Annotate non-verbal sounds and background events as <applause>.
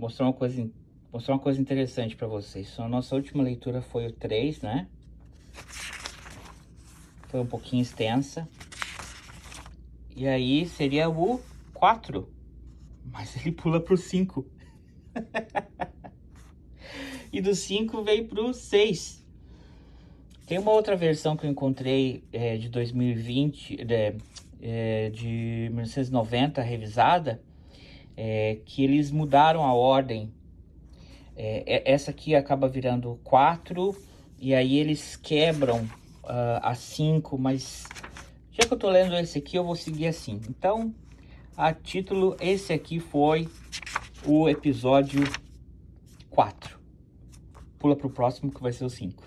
mostrar uma coisa, mostrar uma coisa interessante para vocês. A nossa última leitura foi o 3, né? Foi um pouquinho extensa. E aí seria o 4. Mas ele pula pro 5. <laughs> e do 5 veio pro 6. Tem uma outra versão que eu encontrei é, de 2020, de, é, de 1990, revisada, é, que eles mudaram a ordem. É, essa aqui acaba virando 4, e aí eles quebram uh, a 5, mas já que eu tô lendo esse aqui, eu vou seguir assim. Então, a título, esse aqui foi o episódio 4. Pula pro próximo que vai ser o 5.